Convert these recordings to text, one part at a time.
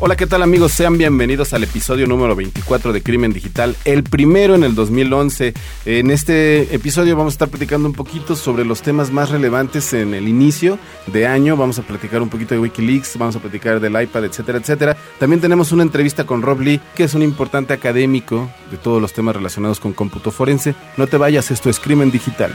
Hola, ¿qué tal amigos? Sean bienvenidos al episodio número 24 de Crimen Digital, el primero en el 2011. En este episodio vamos a estar platicando un poquito sobre los temas más relevantes en el inicio de año. Vamos a platicar un poquito de Wikileaks, vamos a platicar del iPad, etcétera, etcétera. También tenemos una entrevista con Rob Lee, que es un importante académico de todos los temas relacionados con cómputo forense. No te vayas, esto es Crimen Digital.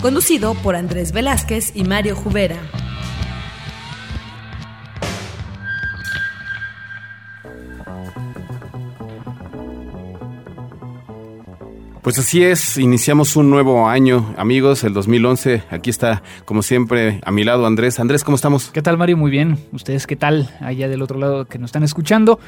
conducido por Andrés Velázquez y Mario Jubera. Pues así es, iniciamos un nuevo año, amigos, el 2011. Aquí está, como siempre, a mi lado Andrés. Andrés, ¿cómo estamos? ¿Qué tal, Mario? Muy bien. ¿Ustedes qué tal? Allá del otro lado que nos están escuchando.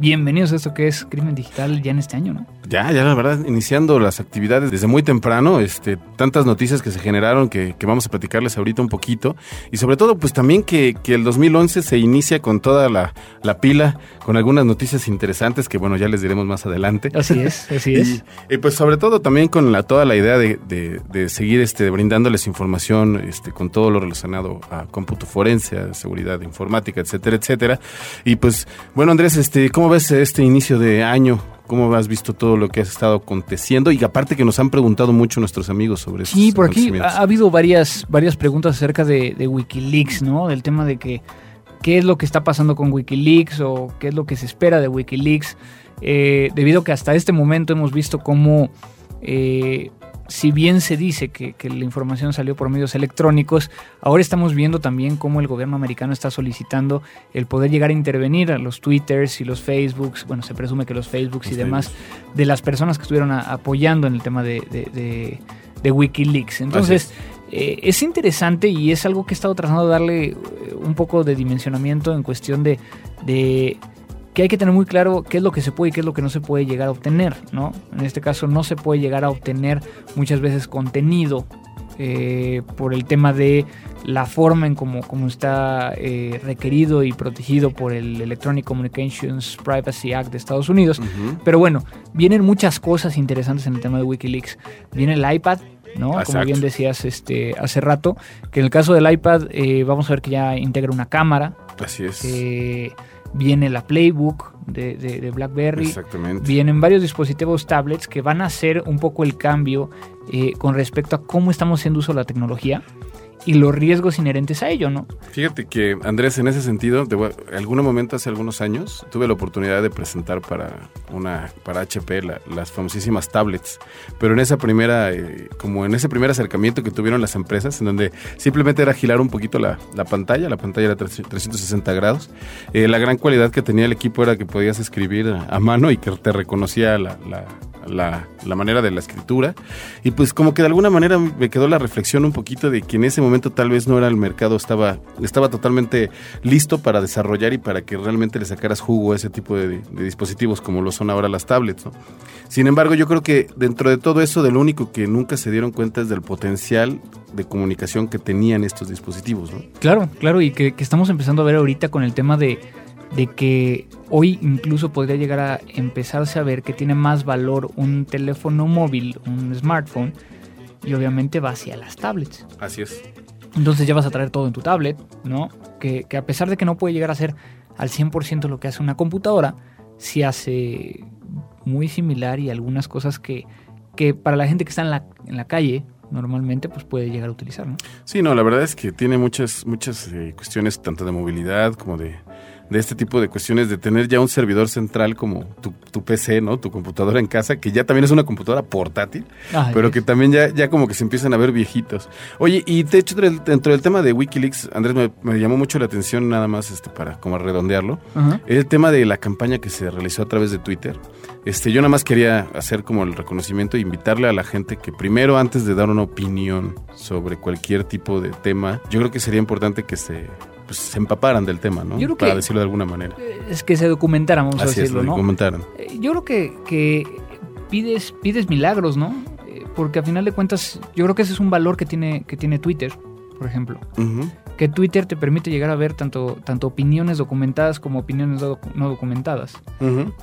Bienvenidos a esto que es Crimen Digital ya en este año, ¿no? Ya, ya la verdad, iniciando las actividades desde muy temprano, este, tantas noticias que se generaron que, que vamos a platicarles ahorita un poquito. Y sobre todo, pues también que, que el 2011 se inicia con toda la, la, pila, con algunas noticias interesantes que, bueno, ya les diremos más adelante. Así es, así es. y, y, pues sobre todo también con la, toda la idea de, de, de, seguir este, brindándoles información este, con todo lo relacionado a cómputo forense, a seguridad informática, etcétera, etcétera. Y pues, bueno, Andrés, este, ¿cómo ves este inicio de año? ¿Cómo has visto todo lo que ha estado aconteciendo? Y aparte que nos han preguntado mucho nuestros amigos sobre eso. Sí, por aquí ha, ha, habido varias, varias preguntas acerca de, de, Wikileaks, ¿no? Del tema de que qué es lo que está pasando con Wikileaks o qué es lo que se espera de Wikileaks. Eh, debido a que hasta este momento hemos visto cómo, eh, si bien se dice que, que, la información salió por medios electrónicos, ahora estamos viendo también cómo el gobierno americano está solicitando el poder llegar a intervenir a los Twitters y los Facebooks, bueno, se presume que los Facebooks los y demás, Facebook. de las personas que estuvieron a, apoyando en el tema de, de, de, de Wikileaks. Entonces, eh, es interesante y es algo que he estado tratando de darle un poco de dimensionamiento en cuestión de, de que hay que tener muy claro qué es lo que se puede y qué es lo que no se puede llegar a obtener, ¿no? En este caso no se puede llegar a obtener muchas veces contenido eh, por el tema de la forma en cómo como está eh, requerido y protegido por el Electronic Communications Privacy Act de Estados Unidos. Uh -huh. Pero bueno, vienen muchas cosas interesantes en el tema de Wikileaks. Viene el iPad, ¿no? Exacto. Como bien decías este, hace rato, que en el caso del iPad eh, vamos a ver que ya integra una cámara. Así es. Eh, viene la Playbook de, de, de, BlackBerry. Exactamente. Vienen varios dispositivos tablets que van a hacer un poco el cambio eh, con respecto a cómo estamos haciendo uso de la tecnología y los riesgos inherentes a ello, ¿no? Fíjate que, Andrés, en ese sentido, de algún momento hace algunos años, tuve la oportunidad de presentar para una para HP la, las famosísimas tablets, pero en esa primera, eh, como en ese primer acercamiento que tuvieron las empresas, en donde simplemente era girar un poquito la, la pantalla, la pantalla era 360 grados, eh, la gran cualidad que tenía el equipo era que podías escribir a, mano y que te reconocía la la, la, manera de la escritura. Y pues como que de alguna manera me quedó la reflexión un poquito de que en ese momento tal vez no era el mercado, estaba, estaba totalmente listo para desarrollar y para que realmente le sacaras jugo a ese tipo de, dispositivos como lo son ahora las tablets. Sin embargo, yo creo que dentro de todo eso, de lo único que nunca se dieron cuenta es del potencial de comunicación que tenían estos dispositivos. Claro, claro, y que, que estamos empezando a ver ahorita con el tema de de que hoy incluso podría llegar a empezarse a ver que tiene más valor un teléfono móvil, un smartphone, y obviamente va hacia las tablets. Así es. Entonces ya vas a traer todo en tu tablet, ¿no? Que, que a pesar de que no puede llegar a ser al 100% lo que hace una computadora, sí hace muy similar y algunas cosas que, que para la gente que está en la, en la calle normalmente pues puede llegar a utilizar, ¿no? Sí, no, la verdad es que tiene muchas, muchas eh, cuestiones tanto de movilidad como de de este tipo de cuestiones, de tener ya un servidor central como tu, tu, PC, ¿no? Tu computadora en casa, que ya también es una computadora portátil, Ay, pero que también ya, ya como que se empiezan a ver viejitos. Oye, y de hecho, dentro del tema de Wikileaks, Andrés, me, me llamó mucho la atención, nada más este para como redondearlo, uh -huh. el tema de la campaña que se realizó a través de Twitter. Este, yo nada más quería hacer como el reconocimiento e invitarle a la gente que primero, antes de dar una opinión sobre cualquier tipo de tema, yo creo que sería importante que se pues, se empaparan del tema, ¿no? Yo creo Para que- decirlo de alguna manera. Es que se documentaran, vamos a Así es, decirlo, lo ¿no? comentaran. Eh, Yo creo que, que pides, pides milagros, ¿no? Eh, Porque a final de cuentas, yo creo que ese es un valor que tiene, que tiene Twitter, por ejemplo. Que Twitter te permite llegar a ver tanto, tanto opiniones documentadas como opiniones no docu- no documentadas.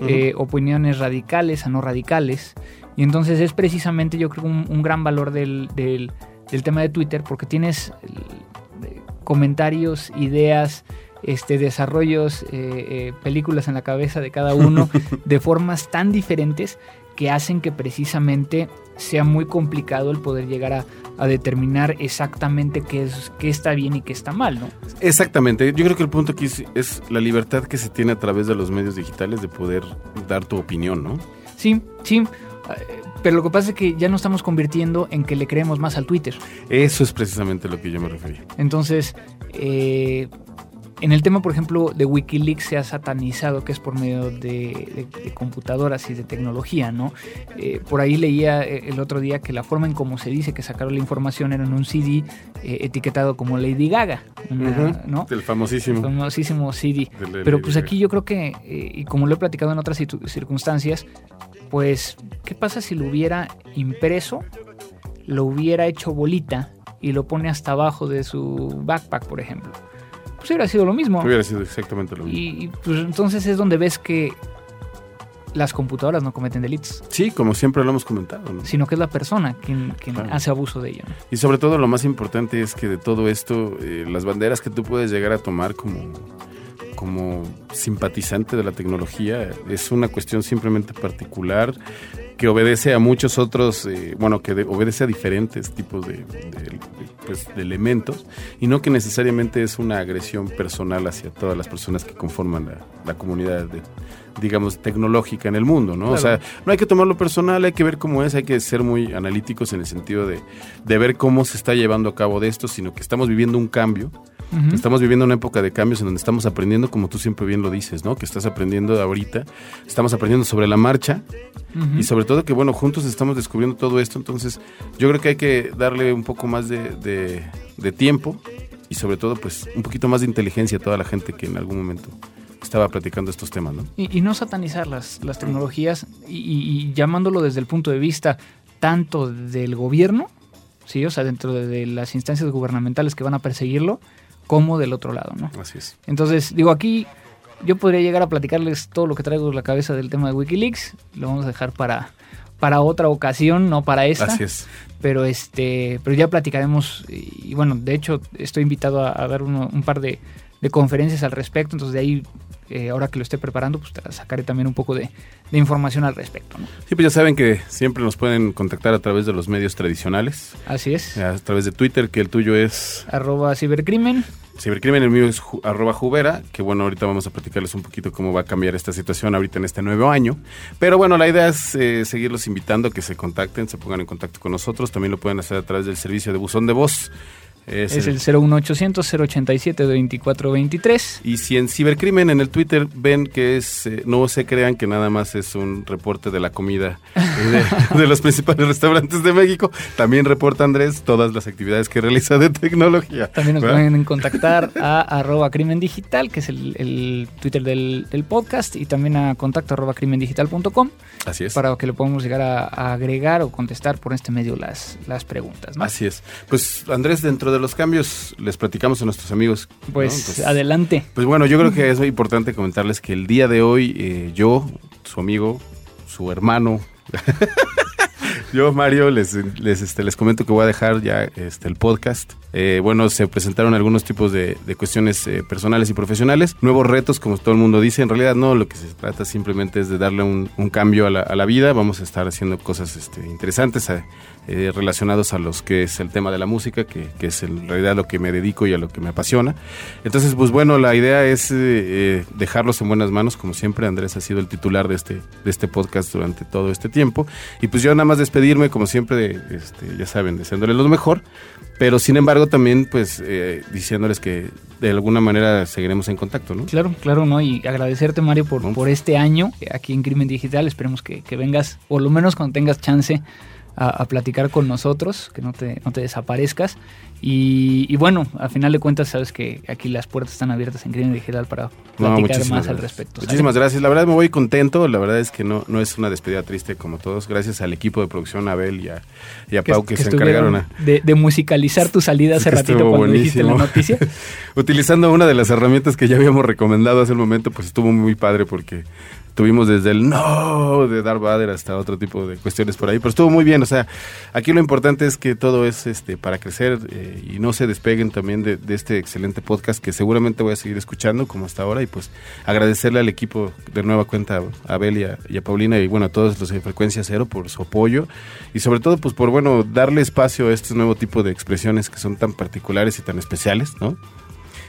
Eh, opiniones radicales a no radicales. Y entonces es precisamente yo creo un, un gran valor del, del- del tema de Twitter porque tienes comentarios, ideas, este, desarrollos, eh, eh, películas en la cabeza de cada uno de formas tan diferentes que hacen que precisamente sea muy complicado el poder llegar a, a determinar exactamente qué, es, qué está bien y qué está mal, ¿no? Exactamente. Yo creo que el punto aquí es, es la libertad que se tiene a través de los medios digitales de poder dar tu opinión, ¿no? Sí, sí. Eh, Pero lo que pasa es que ya nos estamos convirtiendo en que le creemos más al Twitter. Eso es precisamente lo que yo me refería. Entonces, eh, en el tema, por ejemplo, de Wikileaks se ha satanizado que es por medio de, de- de computadoras y de tecnología, ¿no? Eh, por ahí leía el otro día que la forma en cómo se dice que sacaron la información era en un CD eh, etiquetado como Lady Gaga, una- Ujú. ¿no? El famosísimo. famosísimo CD. del- del- Pero pues del- aquí yo creo que, eh, y como lo he platicado en otras circunstancias, pues, ¿qué pasa si lo hubiera impreso, lo hubiera hecho bolita y lo pone hasta abajo de su backpack, por ejemplo? Pues hubiera sido lo mismo. Hubiera sido exactamente lo mismo. Y, y, pues entonces es donde ves que las computadoras no cometen delitos, Sí, como siempre lo hemos comentado. ¿no? sino que es la persona quien, quien Claro. hace abuso de ello. ¿no? Y sobre todo lo más importante es que de todo esto, eh, las banderas que tú puedes llegar a tomar como, como simpatizante de la tecnología es una cuestión simplemente particular que obedece a muchos otros, eh, bueno, que de- obedece a diferentes tipos de, pues, de elementos y no que necesariamente es una agresión personal hacia todas las personas que conforman la, la comunidad digamos, tecnológica en el mundo, ¿no? O sea, no hay que tomarlo personal, hay que ver cómo es, hay que ser muy analíticos en el sentido de, de ver cómo se está llevando a cabo de esto, sino que estamos viviendo un cambio, Estamos viviendo una época de cambios en donde estamos aprendiendo, como tú siempre bien lo dices, ¿no? Que estás aprendiendo ahorita, estamos aprendiendo sobre la marcha y sobre todo que, bueno, juntos estamos descubriendo todo esto, entonces yo creo que hay que darle un poco más de, de- de tiempo y sobre todo, pues, un poquito más de inteligencia a toda la gente que en algún momento estaba platicando estos temas, ¿no? Y, y no satanizar las, las tecnologías y, y- y llamándolo desde el punto de vista tanto del gobierno, sí, o sea, dentro de, de las instancias gubernamentales que van a perseguirlo, como del otro lado, ¿no? Así es. Entonces, digo, aquí yo podría llegar a platicarles todo lo que traigo en la cabeza del tema de Wikileaks, lo vamos a dejar para, para otra ocasión, no para esta Así es. pero este pero ya platicaremos y, y bueno de hecho estoy invitado a, a dar uno- un par de, de conferencias al respecto entonces de ahí eh, ahora que lo esté preparando pues te- sacaré también un poco de, de información al respecto ¿no? Sí, pues ya saben que siempre nos pueden contactar a través de los medios tradicionales, así es a través de Twitter, que el tuyo es arroba cibercrimen Cibercrimen, el mío es ju- arroba jubera, que bueno, ahorita vamos a platicarles un poquito cómo va a cambiar esta situación ahorita en este nuevo año. Pero bueno, la idea es eh, seguirlos invitando a que se contacten, se pongan en contacto con nosotros. También lo pueden hacer a través del servicio de buzón de voz. Es es el- el 01800 087 2423 Y si en Cibercrimen en el Twitter ven que es, eh, no se crean que nada más es un reporte de la comida de, de los principales restaurantes de México, también reporta Andrés todas las actividades que realiza de tecnología. También nos ¿verdad? pueden contactar a arroba crimen digital, que es el, el Twitter del, del podcast, y también a contacto arroba crimendigital.com Así es. para que le podamos llegar a, a agregar o contestar por este medio las, las preguntas. ¿no? Así es. Pues Andrés, dentro de los cambios les platicamos a nuestros amigos. ¿no? Pues Entonces, adelante. Pues bueno, yo creo que es muy importante comentarles que el día de hoy eh, yo, su amigo, su hermano, yo Mario, les, les, este, les comento que voy a dejar ya este, el podcast. Eh, bueno, se presentaron algunos tipos de, de cuestiones eh, personales y profesionales, nuevos retos, como todo el mundo dice. En realidad no, lo que se trata simplemente es de darle un, un cambio a la, a la vida. Vamos a estar haciendo cosas este, interesantes eh, relacionados a los que es el tema de la música, que, que es en realidad lo que me dedico y a lo que me apasiona. Entonces, pues bueno, la idea es eh, eh, dejarlos en buenas manos, como siempre. Andrés ha sido el titular de este, de este podcast durante todo este tiempo. Y pues yo nada más despedirme, como siempre, de, este, ya saben, deseándoles lo mejor. Pero sin embargo, también pues eh, diciéndoles que de alguna manera seguiremos en contacto, ¿no? Claro, claro, ¿no? Y agradecerte, Mario, por, No. por este año aquí en Crimen Digital. Esperemos que, que vengas, por lo menos cuando tengas chance, a, platicar con nosotros, que no te, no te desaparezcas. Y, bueno, al final de cuentas, sabes que aquí las puertas están abiertas en Crimen Digital para platicar más al respecto. Muchísimas gracias. La verdad me voy contento. La verdad es que no, no es una despedida triste como todos. Gracias al equipo de producción, Abel y a, Pau, que, se encargaron de, musicalizar tu salida hace ratito cuando dijiste la noticia. Utilizando una de las herramientas que ya habíamos recomendado hace un momento, pues estuvo muy padre porque tuvimos desde el no de Darth Vader hasta otro tipo de cuestiones por ahí, pero estuvo muy bien, o sea, aquí lo importante es que todo es este para crecer eh, y no se despeguen también de, este excelente podcast que seguramente voy a seguir escuchando como hasta ahora y pues agradecerle al equipo de nueva cuenta a Abel y a, Paulina y bueno a todos los de Frecuencia Cero por su apoyo y sobre todo pues por bueno darle espacio a este nuevo tipo de expresiones que son tan particulares y tan especiales, ¿no?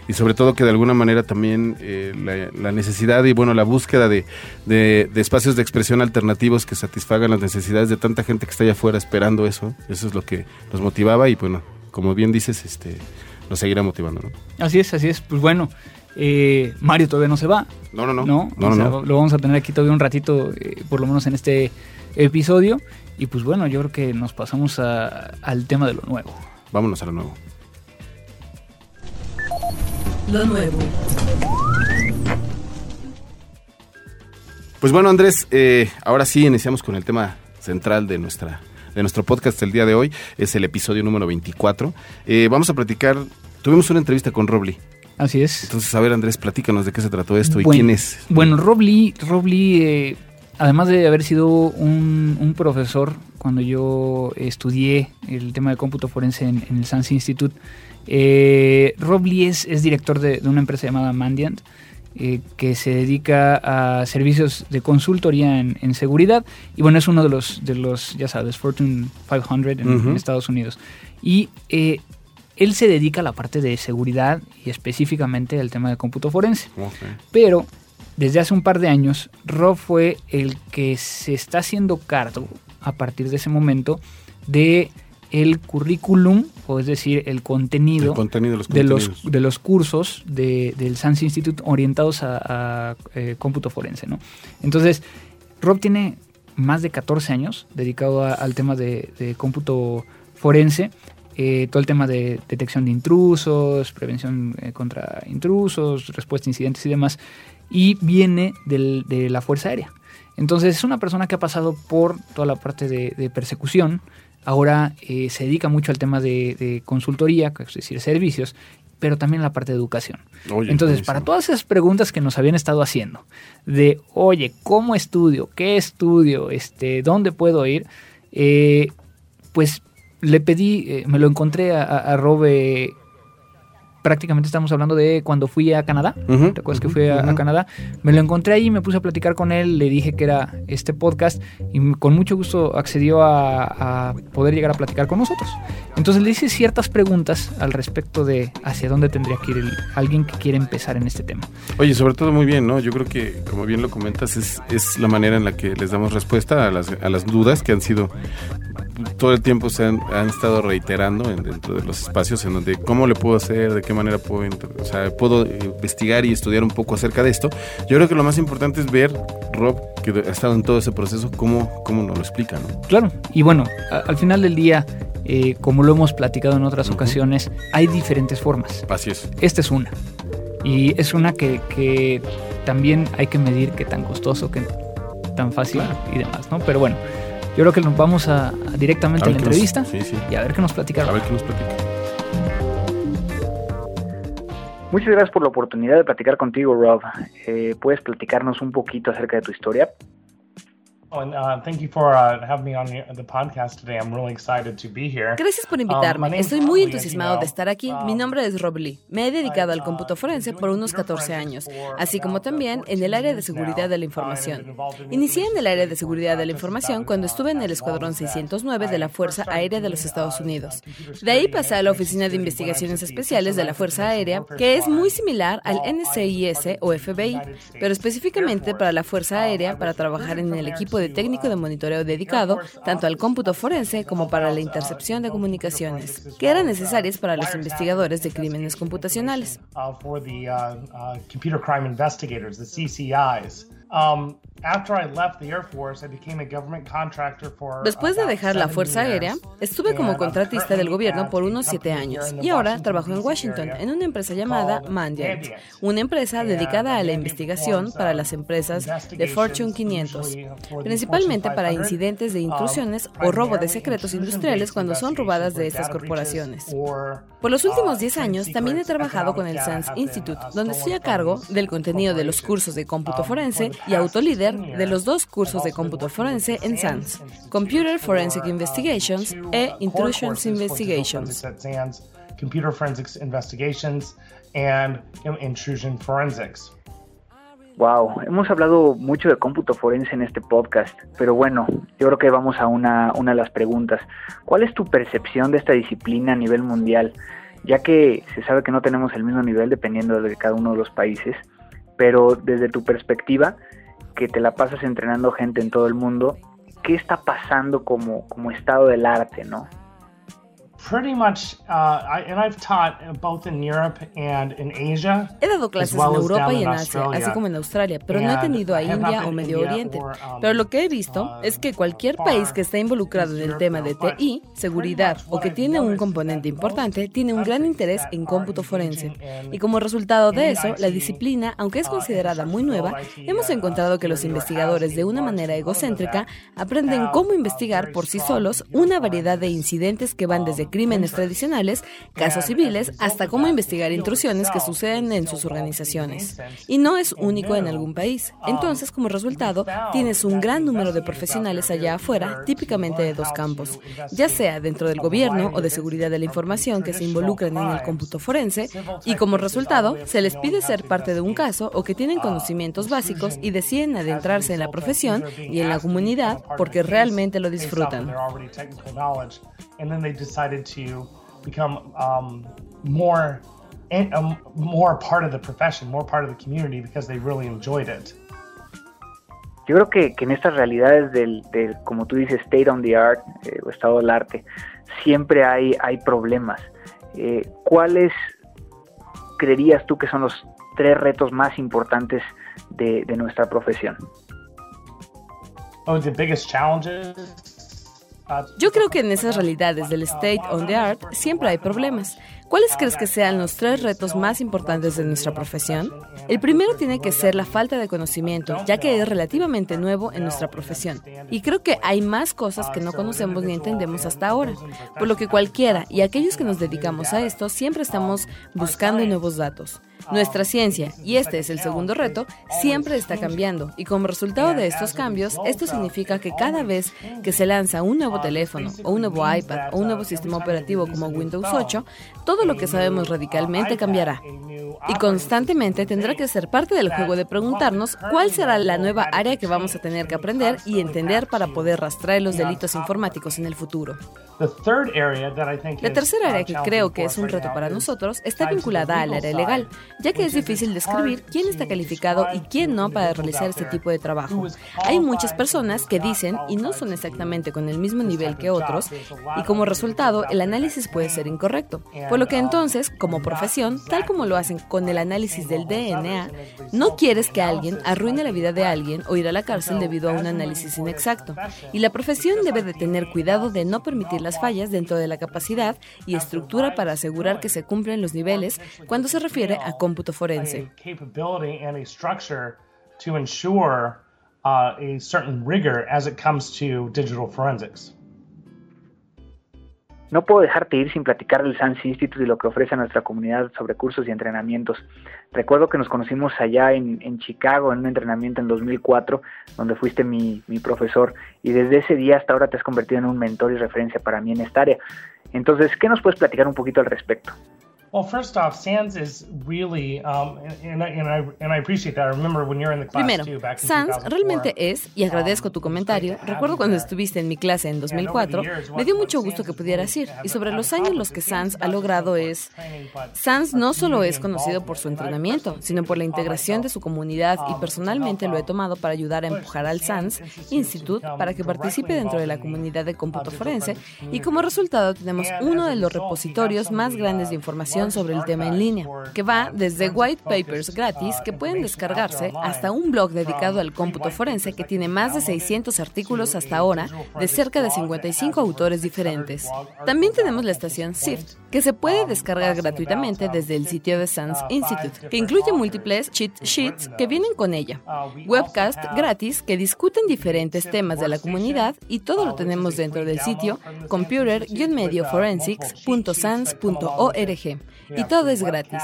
Y sobre todo que de alguna manera también eh, la, necesidad y bueno la búsqueda de, de, espacios de expresión alternativos que satisfagan las necesidades de tanta gente que está allá afuera esperando eso eso es lo que nos motivaba y bueno como bien dices este nos seguirá motivando ¿no? así es así es. Pues bueno eh, Mario todavía no se va. No no no. No, no, lo vamos a tener aquí todavía un ratito eh, por lo menos en este episodio. Y pues bueno yo creo que nos pasamos al tema de lo nuevo. Vámonos a lo nuevo lo nuevo. Pues bueno, Andrés, eh, ahora sí iniciamos con el tema central de nuestra de nuestro podcast el día de hoy. Es el episodio número 24. Eh, vamos a platicar. Tuvimos una entrevista con Robley. Así es. Entonces, a ver, Andrés, platícanos de qué se trató esto y quién es. Bueno, Robley, Robley eh, además de haber sido un, profesor cuando yo estudié el tema de cómputo forense en, en el SANS Institute, eh, Rob Lee es, director de, una empresa llamada Mandiant, eh, que se dedica a servicios de consultoría en, seguridad. Y bueno, es uno de los, de los ya sabes, Fortune 500 en, Estados Unidos. Y eh, él se dedica a la parte de seguridad y específicamente al tema de cómputo forense. Pero desde hace un par de años, Rob fue el que se está haciendo cargo a partir de ese momento de el currículum, o es decir, el contenido, de, los de, los, cursos del SANS Institute orientados a, eh, cómputo forense. ¿no? Entonces, Rob tiene más de 14 años dedicado al tema de, cómputo forense. Eh, todo el tema de detección de intrusos, prevención eh, contra intrusos, respuesta a incidentes y demás, y viene de la Fuerza Aérea. Entonces es una persona que ha pasado por toda la parte de persecución, ahora eh, se dedica mucho al tema de, consultoría, es decir, servicios, pero también la parte de educación. Entonces, para todas esas preguntas que nos habían estado haciendo, de, oye, ¿cómo estudio? ¿Qué estudio? Este, ¿Dónde puedo ir? Eh, pues le pedí, eh, me lo encontré a, a Robe prácticamente estamos hablando de cuando fui a Canadá. ¿Te acuerdas que fui a, Canadá? Me lo encontré ahí, me puse a platicar con él, le dije que era este podcast y con mucho gusto accedió a, poder llegar a platicar con nosotros. Entonces le hice ciertas preguntas al respecto de hacia dónde tendría que ir alguien que quiere empezar en este tema. Oye, sobre todo muy bien, ¿no? Yo creo que, como bien lo comentas, es, es la manera en la que les damos respuesta a las, a las dudas que han sido todo el tiempo se han, estado reiterando dentro de los espacios en donde cómo le puedo hacer, de qué manera puedo, o sea, puedo investigar y estudiar un poco acerca de esto. Yo creo que lo más importante es ver, Rob, que ha estado en todo ese proceso, cómo, cómo nos lo explica, ¿no? Claro, y bueno, al final del día, eh, como lo hemos platicado en otras ocasiones, hay diferentes formas. Así es. Esta es una. Y es una que, que también hay que medir qué tan costoso, qué tan fácil y demás, ¿no? Pero bueno. Yo creo que nos vamos a, directamente a, la entrevista y a ver qué nos platicaron. A ver qué nos platican. Muchas gracias por la oportunidad de platicar contigo, Rob. Eh, ¿Puedes platicarnos un poquito acerca de tu historia? Gracias por invitarme. Um, Estoy muy entusiasmado de estar aquí. Mi um, nombre es Rob Lee. Me he dedicado al cómputo uh, forense por unos 14 años, así como también en el área de seguridad de la información. Inicié en el área de seguridad de la información cuando estuve en el Escuadrón 609 de la Fuerza Aérea de los Estados Unidos. De ahí pasé a la Oficina de Investigaciones Especiales de la Fuerza Aérea, que es muy similar al NCIS o FBI, pero específicamente para la Fuerza Aérea para trabajar en el equipo de técnico de monitoreo dedicado tanto al cómputo forense como para la intercepción de comunicaciones, que eran necesarias para los investigadores de crímenes computacionales. Después de dejar la Fuerza Aérea, estuve como contratista del gobierno por unos siete años y ahora trabajo en Washington en una empresa llamada Mandiant, una empresa dedicada a la investigación para las empresas de Fortune 500, principalmente para incidentes de intrusiones o robo de secretos industriales cuando son robadas de estas corporaciones. Por los últimos 10 años también he trabajado con el SANS Institute, donde estoy a cargo del contenido de los cursos de cómputo forense y autolíder de los dos cursos de cómputo forense en SANS, Computer Forensic Investigations e Intrusions Investigations. Computer Forensics Investigations and Intrusion Forensics. Wow, hemos hablado mucho de cómputo forense en este podcast, pero bueno, yo creo que vamos a una, una de las preguntas. ¿Cuál es tu percepción de esta disciplina a nivel mundial? Ya que se sabe que no tenemos el mismo nivel dependiendo de cada uno de los países, pero desde tu perspectiva, que te la pasas entrenando gente en todo el mundo, ¿qué está pasando como, como estado del arte, no? He dado clases en Europa y en Asia, así como en Australia, pero no he tenido a India o Medio Oriente. Um, pero lo que he visto uh, es que cualquier país que está involucrado en el tema de TI, seguridad o que tiene un componente importante, tiene un gran interés en cómputo forense. Y como resultado de eso, la disciplina, aunque es uh, considerada muy nueva, hemos uh, encontrado que los investigadores de una manera egocéntrica aprenden cómo investigar por sí solos una variedad de incidentes que van desde crímenes tradicionales, casos civiles, hasta cómo investigar intrusiones que suceden en sus organizaciones. Y no es único en algún país. Entonces, como resultado, tienes un gran número de profesionales allá afuera, típicamente de dos campos, ya sea dentro del gobierno o de seguridad de la información que se involucran en el cómputo forense, y como resultado, se les pide ser parte de un caso o que tienen conocimientos básicos y deciden adentrarse en la profesión y en la comunidad porque realmente lo disfrutan. and then they decided to become um, more um, more part of the profession, more part of the community because they really enjoyed it. Yo creo que, que en estas realidades del, del, como tú dices, state on the art eh, o estado del arte, siempre hay, hay problemas. Eh, ¿Cuáles creerías tú que son los tres retos más importantes de, de nuestra profesión? Oh, the biggest challenges yo creo que en esas realidades del state on the art siempre hay problemas. ¿Cuáles crees que sean los tres retos más importantes de nuestra profesión? El primero tiene que ser la falta de conocimiento, ya que es relativamente nuevo en nuestra profesión. Y creo que hay más cosas que no conocemos ni entendemos hasta ahora, por lo que cualquiera y aquellos que nos dedicamos a esto siempre estamos buscando nuevos datos. Nuestra ciencia, y este es el segundo reto, siempre está cambiando y como resultado de estos cambios, esto significa que cada vez que se lanza un nuevo teléfono o un nuevo iPad o un nuevo sistema operativo como Windows 8, todo lo que sabemos radicalmente cambiará. Y constantemente tendrá que ser parte del juego de preguntarnos cuál será la nueva área que vamos a tener que aprender y entender para poder rastrear los delitos informáticos en el futuro. La tercera área que creo que es un reto para nosotros está vinculada al área legal, ya que es difícil describir quién está calificado y quién no para realizar este tipo de trabajo. Hay muchas personas que dicen y no son exactamente con el mismo nivel que otros, y como resultado el análisis puede ser incorrecto, por lo que entonces, como profesión, tal como lo hacen con el análisis del DNA, no quieres que alguien arruine la vida de alguien o ir a la cárcel debido a un análisis inexacto, y la profesión debe de tener cuidado de no permitir las fallas dentro de la capacidad y estructura para asegurar que se cumplen los niveles cuando se refiere a cómputo forense. A certain rigor as it comes to digital forensics. No puedo dejarte ir sin platicar del SANS Institute y lo que ofrece a nuestra comunidad sobre cursos y entrenamientos. Recuerdo que nos conocimos allá en, en Chicago en un entrenamiento en 2004, donde fuiste mi, mi profesor, y desde ese día hasta ahora te has convertido en un mentor y referencia para mí en esta área. Entonces, ¿qué nos puedes platicar un poquito al respecto? Primero, SANS realmente es, y agradezco tu comentario, recuerdo cuando estuviste en mi clase en 2004, me dio mucho gusto que pudieras ir, y sobre los años los que SANS ha logrado es, SANS no solo es conocido por su entrenamiento, sino por la integración de su comunidad, y personalmente lo he tomado para ayudar a empujar al SANS Institute para que participe dentro de la comunidad de cómputo forense, y como resultado tenemos uno de los repositorios más grandes de información sobre el tema en línea, que va desde white papers gratis que pueden descargarse hasta un blog dedicado al cómputo forense que tiene más de 600 artículos hasta ahora de cerca de 55 autores diferentes. También tenemos la estación SIFT, que se puede descargar gratuitamente desde el sitio de SANS Institute, que incluye múltiples cheat sheets que vienen con ella, webcast gratis que discuten diferentes temas de la comunidad y todo lo tenemos dentro del sitio computer-medioforensics.sans.org y todo es gratis.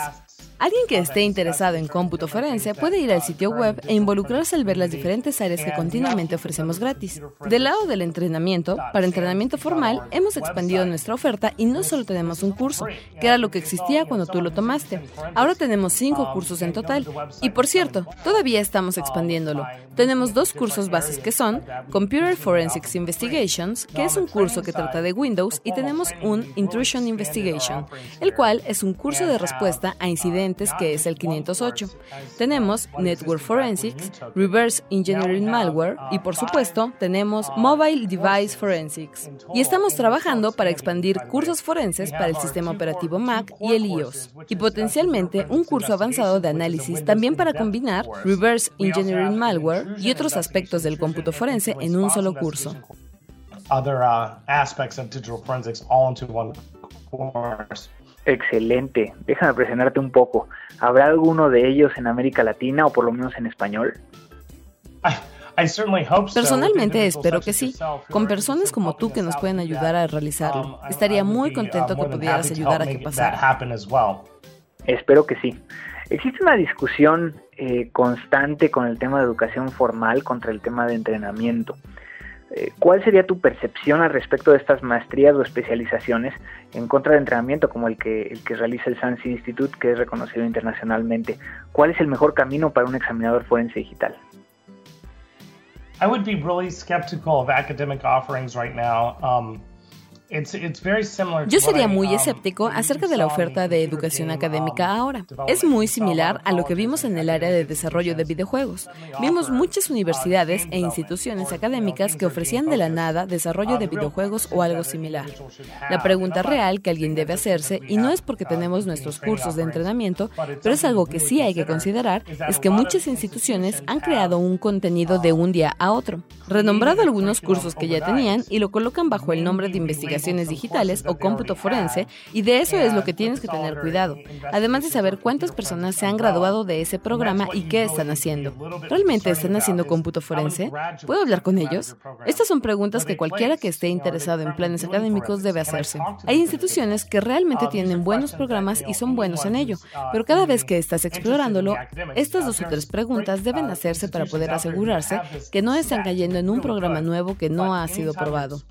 Alguien que esté interesado en cómputo forense puede ir al sitio web e involucrarse al ver las diferentes áreas que continuamente ofrecemos gratis. Del lado del entrenamiento, para entrenamiento formal, hemos expandido nuestra oferta y no solo tenemos un curso, que era lo que existía cuando tú lo tomaste. Ahora tenemos cinco cursos en total. Y por cierto, todavía estamos expandiéndolo. Tenemos dos cursos bases que son Computer Forensics Investigations, que es un curso que trata de Windows, y tenemos un Intrusion Investigation, el cual es un curso de respuesta a incidentes que es el 508. Tenemos Network Forensics, Reverse Engineering Malware y por supuesto tenemos Mobile Device Forensics. Y estamos trabajando para expandir cursos forenses para el sistema operativo Mac y el iOS. Y potencialmente un curso avanzado de análisis también para combinar Reverse Engineering Malware y otros aspectos del cómputo forense en un solo curso. Excelente. Déjame presentarte un poco. ¿Habrá alguno de ellos en América Latina o por lo menos en español? Personalmente espero que sí, con personas como tú que nos pueden ayudar a realizarlo. Um, Estaría muy uh, contento que pudieras ayudar a que pasara. Espero que sí. Existe una discusión eh, constante con el tema de educación formal contra el tema de entrenamiento. Eh, ¿Cuál sería tu percepción al respecto de estas maestrías o especializaciones en contra de entrenamiento como el que, el que realiza el SANS Institute, que es reconocido internacionalmente? ¿Cuál es el mejor camino para un examinador forense digital? I would be really skeptical of academic offerings right now. Um, yo sería muy um, escéptico acerca de la oferta de educación académica um, ahora. Es muy similar a lo que vimos en el área de desarrollo de videojuegos. Vimos muchas universidades e instituciones académicas que ofrecían de la nada desarrollo de videojuegos o algo similar. La pregunta real que alguien debe hacerse, y no es porque tenemos nuestros cursos de entrenamiento, pero es algo que sí hay que considerar, es que muchas instituciones han creado un contenido de un día a otro, renombrado algunos cursos que ya tenían y lo colocan bajo el nombre de investigación digitales o cómputo forense, y de eso es lo que tienes que tener cuidado, además de saber cuántas personas se han graduado de ese programa y qué están haciendo. ¿Realmente están haciendo cómputo forense? ¿Puedo hablar con ellos? Estas son preguntas que cualquiera que esté interesado en planes académicos debe hacerse. Hay instituciones que realmente tienen buenos programas y son buenos en ello, pero cada vez que estás explorándolo, estas dos o tres preguntas deben hacerse para poder asegurarse que no están cayendo en un programa nuevo que no ha sido probado.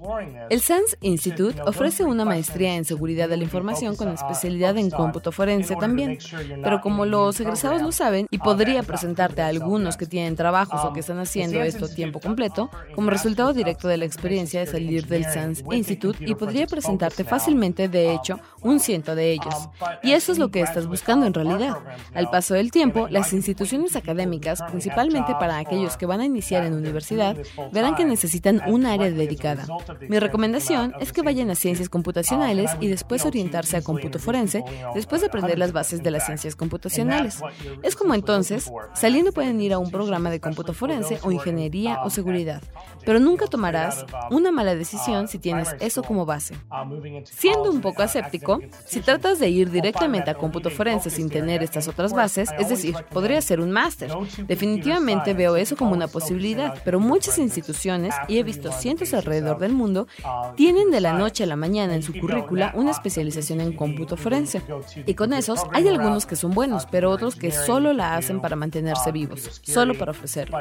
El SANS Institute ofrece una maestría en seguridad de la información con especialidad en cómputo forense también. Pero como los egresados lo saben, y podría presentarte a algunos que tienen trabajos o que están haciendo esto a tiempo completo, como resultado directo de la experiencia de salir del SANS Institute y podría presentarte fácilmente, de hecho, un ciento de ellos. Y eso es lo que estás buscando en realidad. Al paso del tiempo, las instituciones académicas, principalmente para aquellos que van a iniciar en universidad, verán que necesitan un área dedicada. Mi recomendación es que vayan a ciencias computacionales y después orientarse a cómputo forense después de aprender las bases de las ciencias computacionales. Es como entonces, saliendo pueden ir a un programa de cómputo forense o ingeniería o seguridad, pero nunca tomarás una mala decisión si tienes eso como base. Siendo un poco escéptico, si tratas de ir directamente a cómputo forense sin tener estas otras bases, es decir, podría ser un máster. Definitivamente veo eso como una posibilidad, pero muchas instituciones, y he visto cientos alrededor del mundo, tienen de la noche a la mañana en su currícula una especialización en cómputo forense. Y con esos hay algunos que son buenos, pero otros que solo la hacen para mantenerse vivos, solo para ofrecerlo.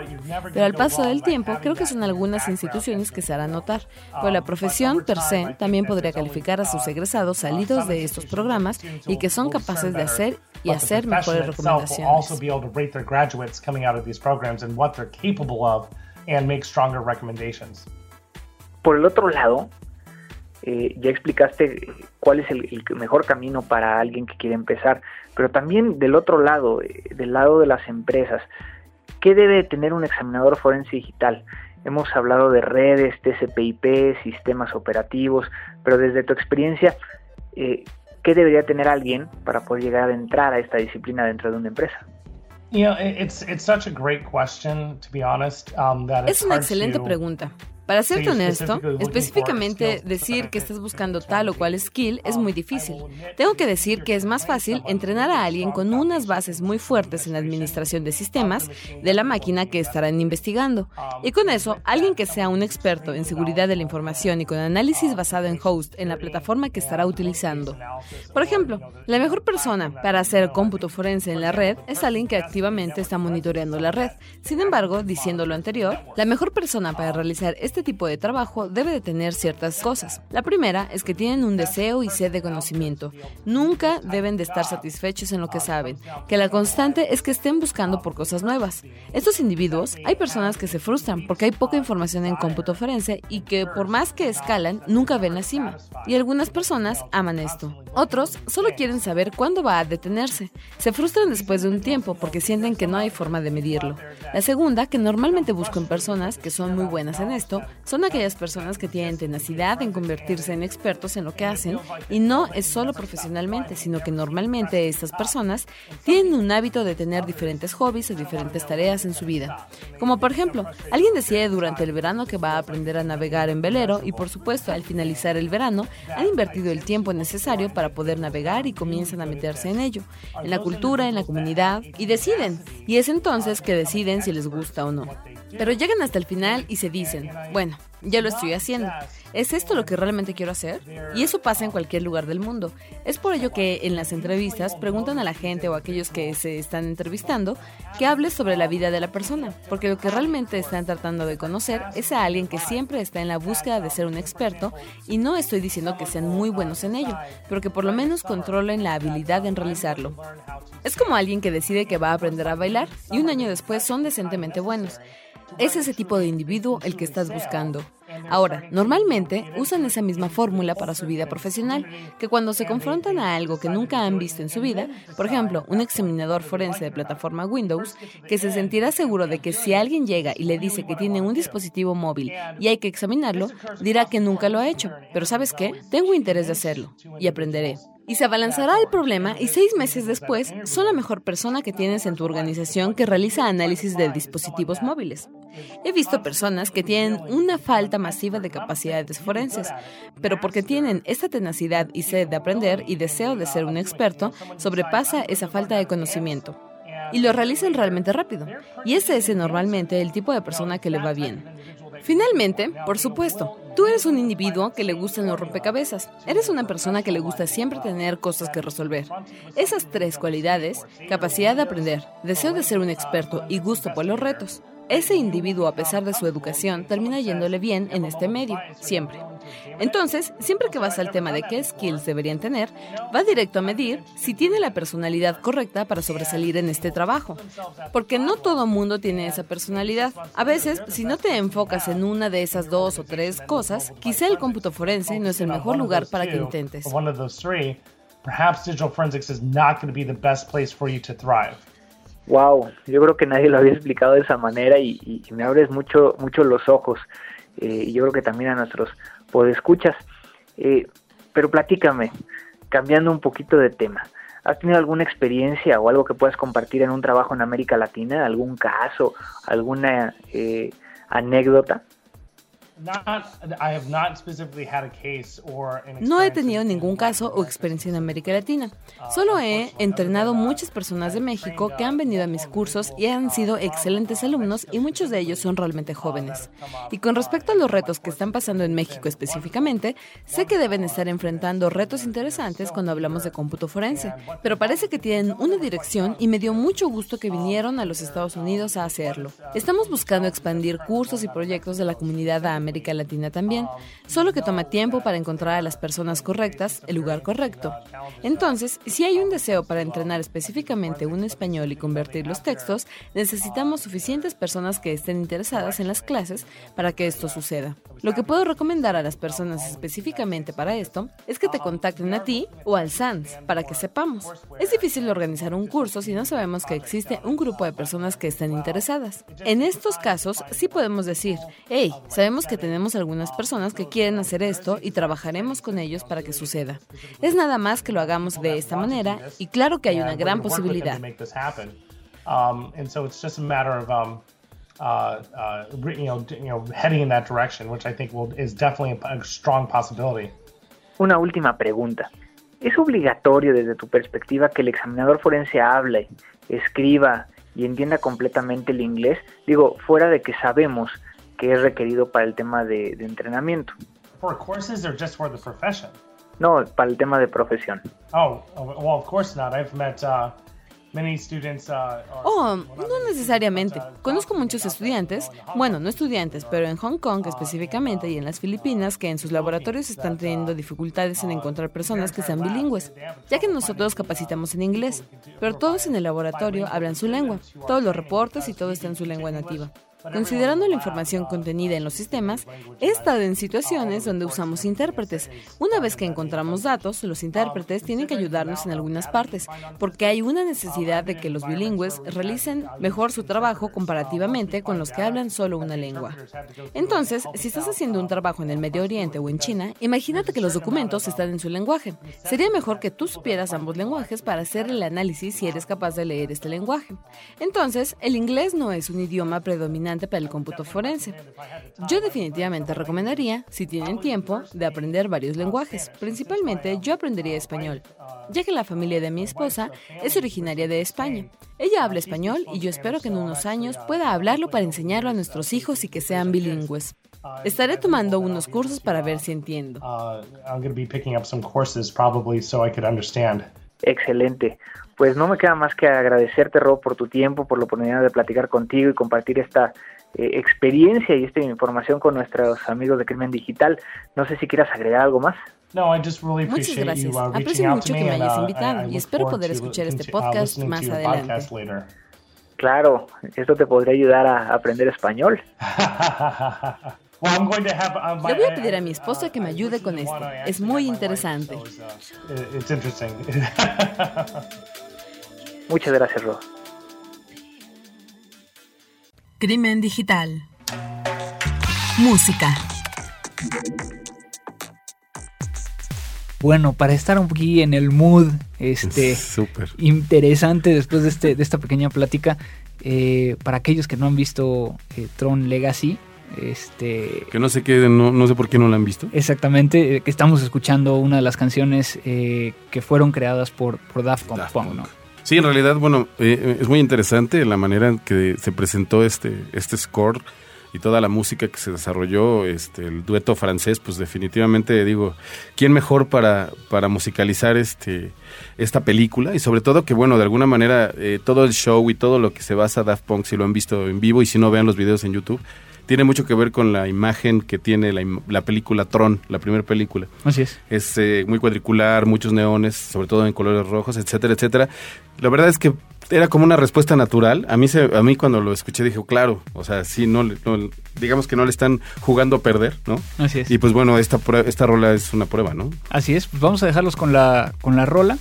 Pero al paso del tiempo, creo que son algunas instituciones que se harán notar, pues la profesión per se también podría calificar a sus egresados salidos de estos programas y que son capaces de hacer y hacer mejores recomendaciones. Por el otro lado, eh, ya explicaste cuál es el, mejor camino para alguien que quiere empezar, pero también del otro lado, eh, del lado de las empresas, ¿qué debe tener un examinador forense digital? Hemos hablado de redes, TCP/IP, sistemas operativos, pero desde tu experiencia, eh, ¿qué debería tener alguien para poder llegar a entrar a esta disciplina dentro de una empresa? Es una excelente pregunta. Para serte honesto, específicamente decir que estás buscando tal o cual skill es muy difícil. Tengo que decir que es más fácil entrenar a alguien con unas bases muy fuertes en la administración de sistemas de la máquina que estarán investigando. Y con eso, alguien que sea un experto en seguridad de la información y con análisis basado en host en la plataforma que estará utilizando. Por ejemplo, la mejor persona para hacer cómputo forense en la red es alguien que activamente está monitoreando la red. Sin embargo, diciendo lo anterior, la mejor persona para realizar este este tipo de trabajo debe de tener ciertas cosas. La primera es que tienen un deseo y sed de conocimiento. Nunca deben de estar satisfechos en lo que saben, que la constante es que estén buscando por cosas nuevas. Estos individuos, hay personas que se frustran porque hay poca información en cómputo forense y que por más que escalan, nunca ven la cima. Y algunas personas aman esto. Otros solo quieren saber cuándo va a detenerse. Se frustran después de un tiempo porque sienten que no hay forma de medirlo. La segunda, que normalmente busco en personas que son muy buenas en esto, son aquellas personas que tienen tenacidad en convertirse en expertos en lo que hacen y no es solo profesionalmente, sino que normalmente estas personas tienen un hábito de tener diferentes hobbies o diferentes tareas en su vida. Como por ejemplo, alguien decide durante el verano que va a aprender a navegar en velero y por supuesto al finalizar el verano han invertido el tiempo necesario para poder navegar y comienzan a meterse en ello, en la cultura, en la comunidad y deciden. Y es entonces que deciden si les gusta o no. Pero llegan hasta el final y se dicen, bueno, ya lo estoy haciendo. ¿Es esto lo que realmente quiero hacer? Y eso pasa en cualquier lugar del mundo. Es por ello que en las entrevistas preguntan a la gente o a aquellos que se están entrevistando que hable sobre la vida de la persona, porque lo que realmente están tratando de conocer es a alguien que siempre está en la búsqueda de ser un experto y no estoy diciendo que sean muy buenos en ello, pero que por lo menos controlen la habilidad en realizarlo. Es como alguien que decide que va a aprender a bailar y un año después son decentemente buenos. Es ese tipo de individuo el que estás buscando. Ahora, normalmente usan esa misma fórmula para su vida profesional, que cuando se confrontan a algo que nunca han visto en su vida, por ejemplo, un examinador forense de plataforma Windows, que se sentirá seguro de que si alguien llega y le dice que tiene un dispositivo móvil y hay que examinarlo, dirá que nunca lo ha hecho. Pero ¿sabes qué? Tengo interés de hacerlo y aprenderé y se abalanzará el problema y seis meses después son la mejor persona que tienes en tu organización que realiza análisis de dispositivos móviles. He visto personas que tienen una falta masiva de capacidades forenses, pero porque tienen esta tenacidad y sed de aprender y deseo de ser un experto, sobrepasa esa falta de conocimiento. Y lo realizan realmente rápido. Y ese es normalmente el tipo de persona que le va bien. Finalmente, por supuesto, tú eres un individuo que le gustan los rompecabezas. Eres una persona que le gusta siempre tener cosas que resolver. Esas tres cualidades, capacidad de aprender, deseo de ser un experto y gusto por los retos, ese individuo, a pesar de su educación, termina yéndole bien en este medio, siempre. Entonces, siempre que vas al tema de qué skills deberían tener, va directo a medir si tiene la personalidad correcta para sobresalir en este trabajo. Porque no todo mundo tiene esa personalidad. A veces, si no te enfocas en una de esas dos o tres cosas, quizá el cómputo forense no es el mejor lugar para que intentes. Perhaps digital forensics is not going to be the best place for you to thrive. Wow, yo creo que nadie lo había explicado de esa manera y, me abres mucho, mucho los ojos. Eh, y yo creo que también a nuestros podescuchas. Eh, pero platícame, cambiando un poquito de tema. ¿Has tenido alguna experiencia o algo que puedas compartir en un trabajo en América Latina? ¿Algún caso? ¿Alguna eh, anécdota? No he tenido ningún caso o experiencia en América Latina. Uh, Solo he entrenado muchas personas de México que han venido a mis cursos y han sido excelentes alumnos y muchos de ellos son realmente jóvenes. Y con respecto a los retos que están pasando en México específicamente, sé que deben estar enfrentando retos interesantes cuando hablamos de cómputo forense, pero parece que tienen una dirección y me dio mucho gusto que vinieron a los Estados Unidos a hacerlo. Estamos buscando expandir cursos y proyectos de la comunidad a América Latina también, solo que toma tiempo para encontrar a las personas correctas, el lugar correcto. Entonces, si hay un deseo para entrenar específicamente un español y convertir los textos, necesitamos suficientes personas que estén interesadas en las clases para que esto suceda. Lo que puedo recomendar a las personas específicamente para esto es que te contacten a ti o al SANS para que sepamos. Es difícil organizar un curso si no sabemos que existe un grupo de personas que estén interesadas. En estos casos sí podemos decir, hey, sabemos que tenemos algunas personas que quieren hacer esto y trabajaremos con ellos para que suceda. Es nada más que lo hagamos de esta manera y claro que hay una gran posibilidad. Una última pregunta. ¿Es obligatorio desde tu perspectiva que el examinador forense hable, escriba y entienda completamente el inglés? Digo, fuera de que sabemos que es requerido para el tema de, entrenamiento. No, para el tema de profesión. Oh, well, of course not. I've met uh, Uh, oh, no necesariamente. Conozco muchos estudiantes, bueno, no estudiantes, pero en Hong Kong específicamente y en las Filipinas que en sus laboratorios están teniendo dificultades en encontrar personas que sean bilingües, ya que nosotros capacitamos en inglés, pero todos en el laboratorio hablan su lengua, todos los reportes y todo está en su lengua nativa. Considerando la información contenida en los sistemas, he estado en situaciones donde usamos intérpretes. Una vez que encontramos datos, los intérpretes tienen que ayudarnos en algunas partes, porque hay una necesidad de que los bilingües realicen mejor su trabajo comparativamente con los que hablan solo una lengua. Entonces, si estás haciendo un trabajo en el Medio Oriente o en China, imagínate que los documentos están en su lenguaje. Sería mejor que tú supieras ambos lenguajes para hacer el análisis si eres capaz de leer este lenguaje. Entonces, el inglés no es un idioma predominante para el cómputo forense. Yo definitivamente recomendaría, si tienen tiempo, de aprender varios lenguajes. Principalmente yo aprendería español, ya que la familia de mi esposa es originaria de España. Ella habla español y yo espero que en unos años pueda hablarlo para enseñarlo a nuestros hijos y que sean bilingües. Estaré tomando unos cursos para ver si entiendo. Excelente. Pues no me queda más que agradecerte, Rob, por tu tiempo, por la oportunidad de platicar contigo y compartir esta eh, experiencia y esta información con nuestros amigos de Crimen Digital. No sé si quieras agregar algo más. Muchas gracias. Uh, Aprecio mucho que me hayas uh, invitado y espero poder escuchar este podcast más adelante. Claro, esto te podría ayudar a aprender español. Le voy a pedir a mi esposa que me ayude con esto. Es muy interesante. Muchas gracias, Ro. Crimen digital. Música. Bueno, para estar un poquito en el mood este, interesante después de, este, de esta pequeña plática, eh, para aquellos que no han visto eh, Tron Legacy, este, que no sé qué, no, sé por qué no la han visto. Exactamente, eh, que estamos escuchando una de las canciones que fueron creadas por, por Daft Punk, ¿no? Sí, en realidad, bueno, eh, es muy interesante la manera en que se presentó este, este score y toda la música que se desarrolló, este, el dueto francés, pues definitivamente digo, ¿quién mejor para, para musicalizar este, esta película? Y sobre todo que, bueno, de alguna manera eh, todo el show y todo lo que se basa Daft Punk, si lo han visto en vivo y si no vean los videos en YouTube, tiene mucho que ver con la imagen que tiene la, película Tron, la primera película. Así es. Es eh, muy cuadricular, muchos neones, sobre todo en colores rojos, etcétera, etcétera. La verdad es que era como una respuesta natural. A mí, se, a mí cuando lo escuché dije, claro, o sea, sí, no, digamos que no le están jugando a perder, ¿no? Así es. Y pues bueno, esta, esta rola es una prueba, ¿no? Así es, pues vamos a dejarlos con la, con la rola.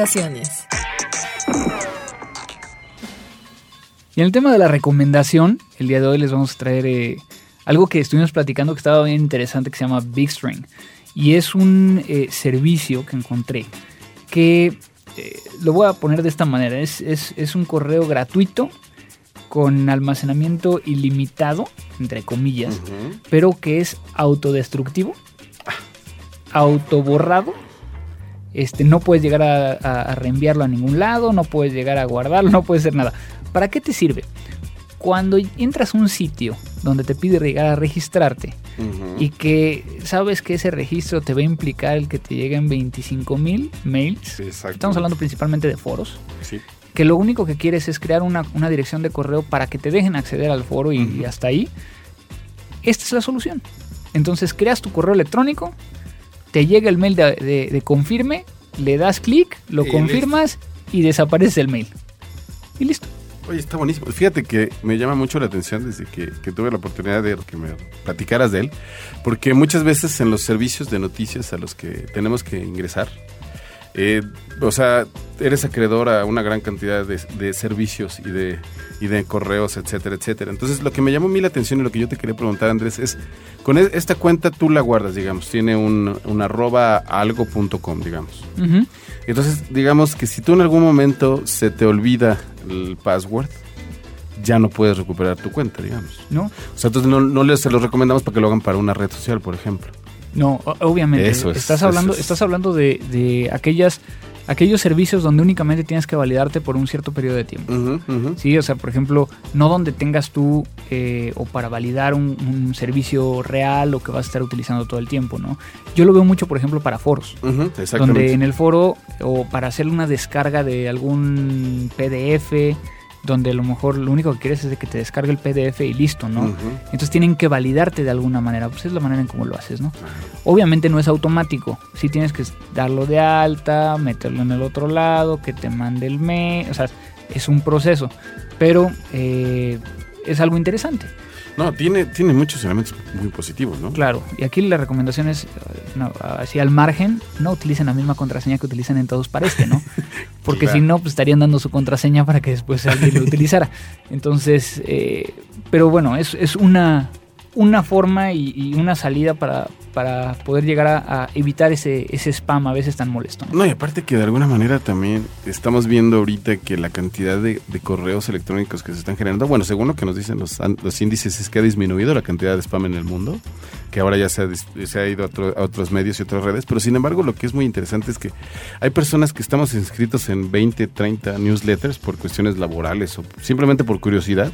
Recomendaciones. Y en el tema de la recomendación, el día de hoy les vamos a traer eh, algo que estuvimos platicando que estaba bien interesante que se llama BigString. Y es un eh, servicio que encontré que eh, lo voy a poner de esta manera. Es, un correo gratuito con almacenamiento ilimitado, entre comillas, pero que es autodestructivo, autoborrado. Este, no puedes llegar a, reenviarlo a ningún lado, no puedes llegar a guardarlo, no puedes hacer nada. ¿Para qué te sirve? Cuando entras a un sitio donde te pide llegar a registrarte y que sabes que ese registro te va a implicar el que te lleguen 25 mil mails, estamos hablando principalmente de foros, que lo único que quieres es crear una, dirección de correo para que te dejen acceder al foro y, hasta ahí, esta es la solución. Entonces creas tu correo electrónico, te llega el mail de, confirme, le das clic, lo confirmas y desaparece el mail. Y listo. Oye, está buenísimo. Fíjate que me llama mucho la atención desde que, tuve la oportunidad de que me platicaras de él, porque muchas veces en los servicios de noticias a los que tenemos que ingresar, eh, o sea, eres acreedor a una gran cantidad de, servicios y de, y de correos, etcétera, etcétera. Entonces, lo que me llamó a mí la atención y lo que yo te quería preguntar, Andrés, es, con e, esta cuenta tú la guardas, digamos, tiene un, un arroba algo.com, digamos. Entonces, digamos que si tú en algún momento se te olvida el password, ya no puedes recuperar tu cuenta, digamos. ¿No? O sea, entonces no, no les se los recomendamos para que lo hagan para una red social, por ejemplo. No, obviamente. Eso estás hablando, estás hablando de, de, aquellas aquellos servicios donde únicamente tienes que validarte por un cierto periodo de tiempo. Sí, o sea, por ejemplo, no donde tengas tú eh, o para validar un, servicio real o que vas a estar utilizando todo el tiempo, ¿no? Yo lo veo mucho, por ejemplo, para foros. donde en el foro o para hacer una descarga de algún PDF donde a lo mejor lo único que quieres es de que te descargue el PDF y listo, ¿no? Entonces tienen que validarte de alguna manera, pues es la manera en cómo lo haces, ¿no? Obviamente no es automático, sí tienes que darlo de alta, meterlo en el otro lado, que te mande el mail, o sea, es un proceso, pero eh, es algo interesante. No, tiene, tiene muchos elementos muy positivos, ¿no? Claro, y aquí la recomendación es, así al margen, no utilicen la misma contraseña que utilizan en todos para este, ¿no? Porque si no, pues estarían dando su contraseña para que después alguien lo utilizara. Entonces, eh, pero bueno, es, es una, una forma y, una salida para, para poder llegar a, evitar ese, ese spam a veces tan molesto. ¿no? y aparte que de alguna manera también estamos viendo ahorita que la cantidad de, correos electrónicos que se están generando, bueno, según lo que nos dicen los, los índices, es que ha disminuido la cantidad de spam en el mundo, que ahora ya se ha, se ha ido a, otros medios y otras redes, pero sin embargo lo que es muy interesante es que hay personas que estamos inscritos en 20, 30 newsletters por cuestiones laborales o simplemente por curiosidad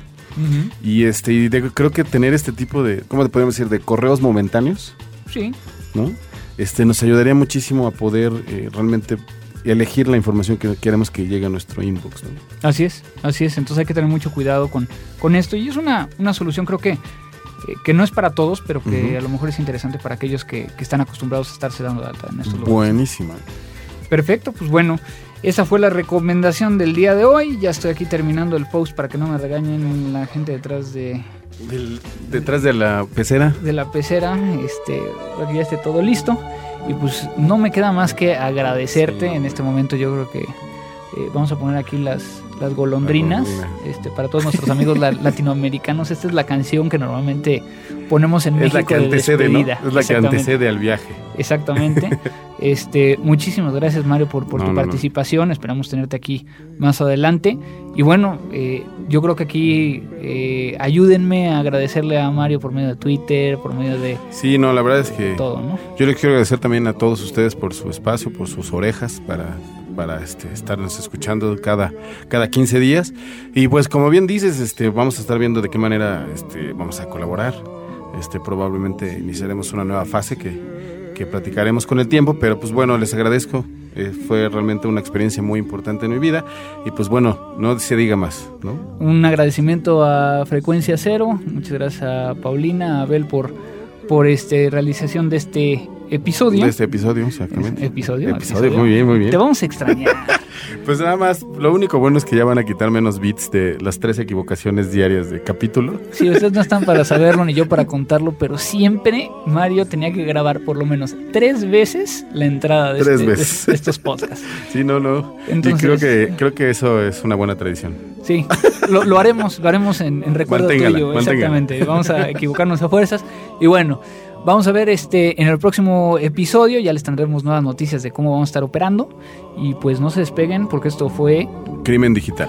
y este creo que tener este tipo de, ¿cómo podemos decir? De correos momentáneos. Sí. ¿No? Este, nos ayudaría muchísimo a poder eh, realmente elegir la información que queremos que llegue a nuestro inbox. Así es, así es. Entonces hay que tener mucho cuidado con, con esto. Y es una, una solución, creo que, eh, que no es para todos, pero que a lo mejor es interesante para aquellos que, que, están acostumbrados a estarse dando de alta en estos lugares. Buenísima. Perfecto, pues bueno, esa fue la recomendación del día de hoy. Ya estoy aquí terminando el post para que no me regañen la gente detrás de. detrás de la pecera. De la pecera, este, para que ya esté todo listo. Y pues no me queda más que agradecerte. En este momento yo creo que eh, vamos a poner aquí las, las golondrinas. este, para todos nuestros amigos latinoamericanos, esta es la canción que normalmente ponemos en es México. La que antecede, ¿no? Es la que antecede al viaje. Exactamente. este, muchísimas gracias, Mario, por, por tu participación. Esperamos tenerte aquí más adelante. Y bueno, eh, yo creo que aquí eh, ayúdenme a agradecerle a Mario por medio de Twitter, por medio de. Sí, no, la verdad es que. Todo, ¿no? Yo le quiero agradecer también a todos ustedes por su espacio, por sus orejas para para este, estarnos escuchando cada, cada 15 días. Y pues como bien dices, este, vamos a estar viendo de qué manera este, vamos a colaborar. Este, probablemente iniciaremos una nueva fase que, que platicaremos con el tiempo, pero pues bueno, les agradezco. Eh, fue realmente una experiencia muy importante en mi vida y pues bueno, no se diga más. Un agradecimiento a Frecuencia Cero, muchas gracias a Paulina, a Abel por, por este, realización de este episodio. De este episodio, exactamente. Episodio, episodio. Muy bien, muy bien. Te vamos a extrañar. pues nada más, lo único bueno es que ya van a quitar menos bits de las tres equivocaciones diarias de capítulo. Sí, ustedes no están para saberlo ni yo para contarlo, pero siempre Mario tenía que grabar por lo menos tres veces la entrada de, este, estos podcasts. Sí, no, no. y creo que, creo que eso es una buena tradición. Sí, lo, haremos, lo haremos en, recuerdo tuyo, exactamente. Vamos a equivocarnos a fuerzas. Y bueno, Vamos a ver este en el próximo episodio, ya les tendremos nuevas noticias de cómo vamos a estar operando y pues no se despeguen porque esto fue Crimen Digital.